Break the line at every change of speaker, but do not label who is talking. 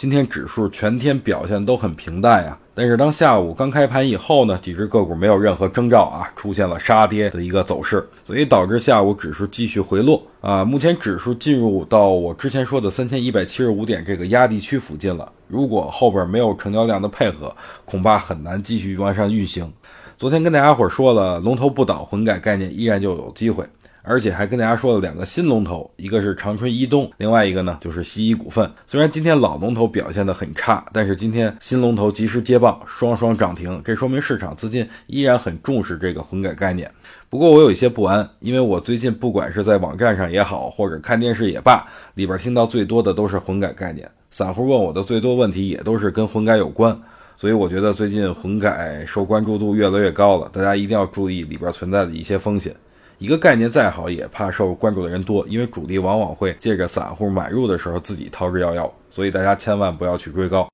今天指数全天表现都很平淡呀，但是当下午刚开盘以后呢，几只个股没有任何征兆啊，出现了杀跌的一个走势，所以导致下午指数继续回落啊。目前指数进入到我之前说的三千一百七十五点这个压力区附近了，如果后边没有成交量的配合，恐怕很难继续往上运行。昨天跟大家伙说了，龙头不倒，混改概念依然就有机会。而且还跟大家说了两个新龙头，一个是长春一东，另外一个呢就是西医股份。虽然今天老龙头表现的很差，但是今天新龙头及时接棒，双双涨停，这说明市场资金依然很重视这个混改概念。不过我有一些不安，因为我最近不管是在网站上也好，或者看电视也罢，里边听到最多的都是混改概念，散户问我的最多问题也都是跟混改有关，所以我觉得最近混改受关注度越来越高了，大家一定要注意里边存在的一些风险。一个概念再好，也怕受关注的人多，因为主力往往会借着散户买入的时候自己逃之夭夭，所以大家千万不要去追高。